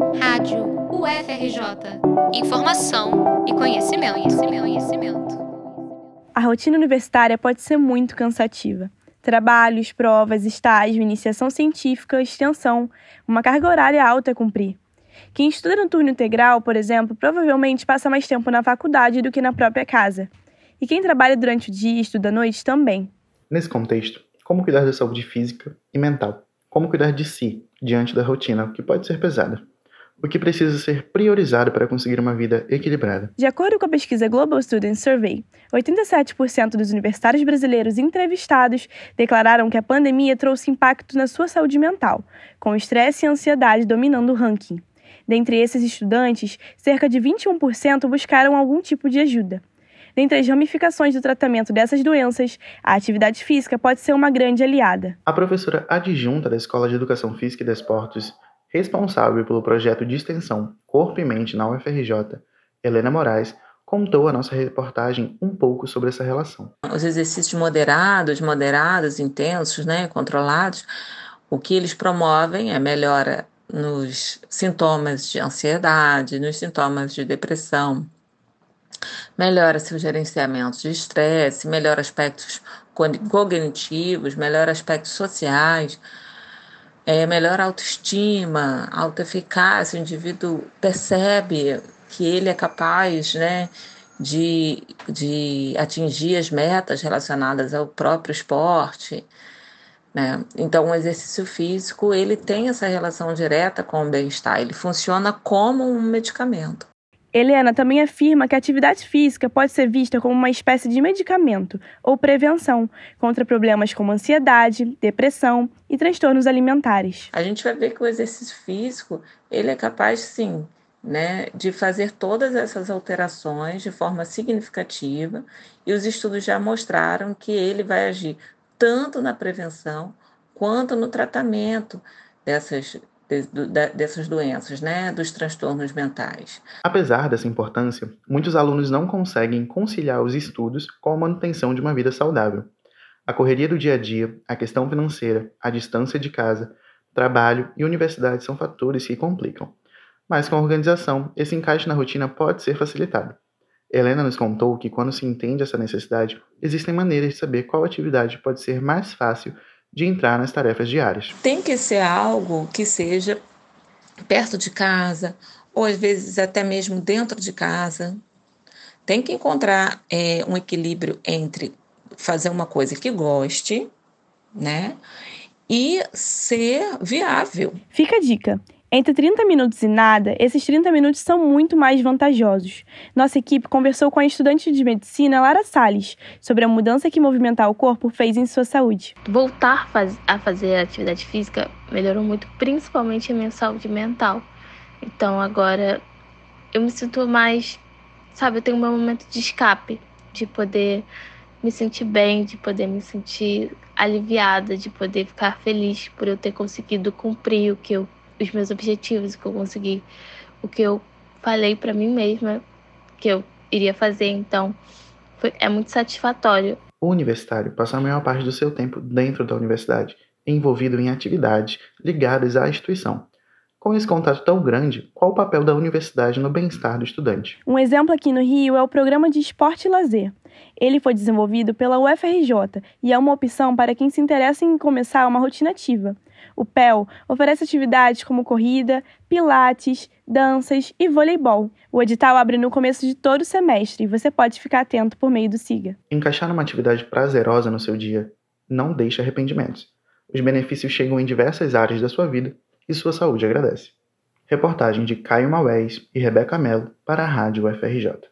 Rádio UFRJ. Informação e conhecimento, conhecimento, conhecimento. A rotina universitária pode ser muito cansativa. Trabalhos, provas, estágio, iniciação científica, extensão, uma carga horária alta a cumprir. Quem estuda no turno integral, por exemplo, provavelmente passa mais tempo na faculdade do que na própria casa. E quem trabalha durante o dia e estuda à noite também. Nesse contexto, como cuidar da saúde física e mental? Como cuidar de si diante da rotina, que pode ser pesada? O que precisa ser priorizado para conseguir uma vida equilibrada? De acordo com a pesquisa Global Student Survey, 87% dos universitários brasileiros entrevistados declararam que a pandemia trouxe impacto na sua saúde mental, com estresse e ansiedade dominando o ranking. Dentre esses estudantes, cerca de 21% buscaram algum tipo de ajuda. Dentre as ramificações do tratamento dessas doenças, a atividade física pode ser uma grande aliada. A professora adjunta da Escola de Educação Física e Desportos, responsável pelo projeto de extensão Corpo e Mente na UFRJ, Helena Moraes, contou a nossa reportagem um pouco sobre essa relação. Os exercícios moderados, moderados, intensos, né, controlados, o que eles promovem é melhora nos sintomas de ansiedade, nos sintomas de depressão, melhora seu gerenciamento de estresse, melhora aspectos cognitivos, melhora aspectos sociais, é, melhora autoestima, autoeficácia, o indivíduo percebe que ele é capaz né, de, de atingir as metas relacionadas ao próprio esporte. Né? Então, o exercício físico ele tem essa relação direta com o bem-estar, ele funciona como um medicamento. Helena também afirma que a atividade física pode ser vista como uma espécie de medicamento ou prevenção contra problemas como ansiedade, depressão e transtornos alimentares. A gente vai ver que o exercício físico ele é capaz, sim, né, de fazer todas essas alterações de forma significativa e os estudos já mostraram que ele vai agir tanto na prevenção quanto no tratamento dessas dessas doenças, né, dos transtornos mentais. Apesar dessa importância, muitos alunos não conseguem conciliar os estudos com a manutenção de uma vida saudável. A correria do dia a dia, a questão financeira, a distância de casa, trabalho e universidade são fatores que complicam. Mas com a organização, esse encaixe na rotina pode ser facilitado. Helena nos contou que quando se entende essa necessidade, existem maneiras de saber qual atividade pode ser mais fácil de entrar nas tarefas diárias. Tem que ser algo que seja perto de casa, ou às vezes até mesmo dentro de casa. Tem que encontrar é, um equilíbrio entre fazer uma coisa que goste, né? E ser viável. Fica a dica. Entre 30 minutos e nada, esses 30 minutos são muito mais vantajosos. Nossa equipe conversou com a estudante de medicina Lara Salles sobre a mudança que movimentar o corpo fez em sua saúde. Voltar a fazer atividade física melhorou muito, principalmente a minha saúde mental. Então agora eu me sinto mais, sabe, eu tenho meu momento de escape, de poder me sentir bem, de poder me sentir aliviada, de poder ficar feliz por eu ter conseguido cumprir o que eu os meus objetivos, que eu consegui, o que eu falei para mim mesma que eu iria fazer. Então, foi, é muito satisfatório. O universitário passa a maior parte do seu tempo dentro da universidade, envolvido em atividades ligadas à instituição. Com esse contato tão grande, qual o papel da universidade no bem-estar do estudante? Um exemplo aqui no Rio é o programa de esporte e lazer. Ele foi desenvolvido pela UFRJ e é uma opção para quem se interessa em começar uma rotina ativa. O PEL oferece atividades como corrida, pilates, danças e voleibol. O edital abre no começo de todo o semestre e você pode ficar atento por meio do SIGA. Encaixar uma atividade prazerosa no seu dia não deixa arrependimentos. Os benefícios chegam em diversas áreas da sua vida e sua saúde agradece. Reportagem de Caio Maués e Rebeca Mello para a Rádio UFRJ.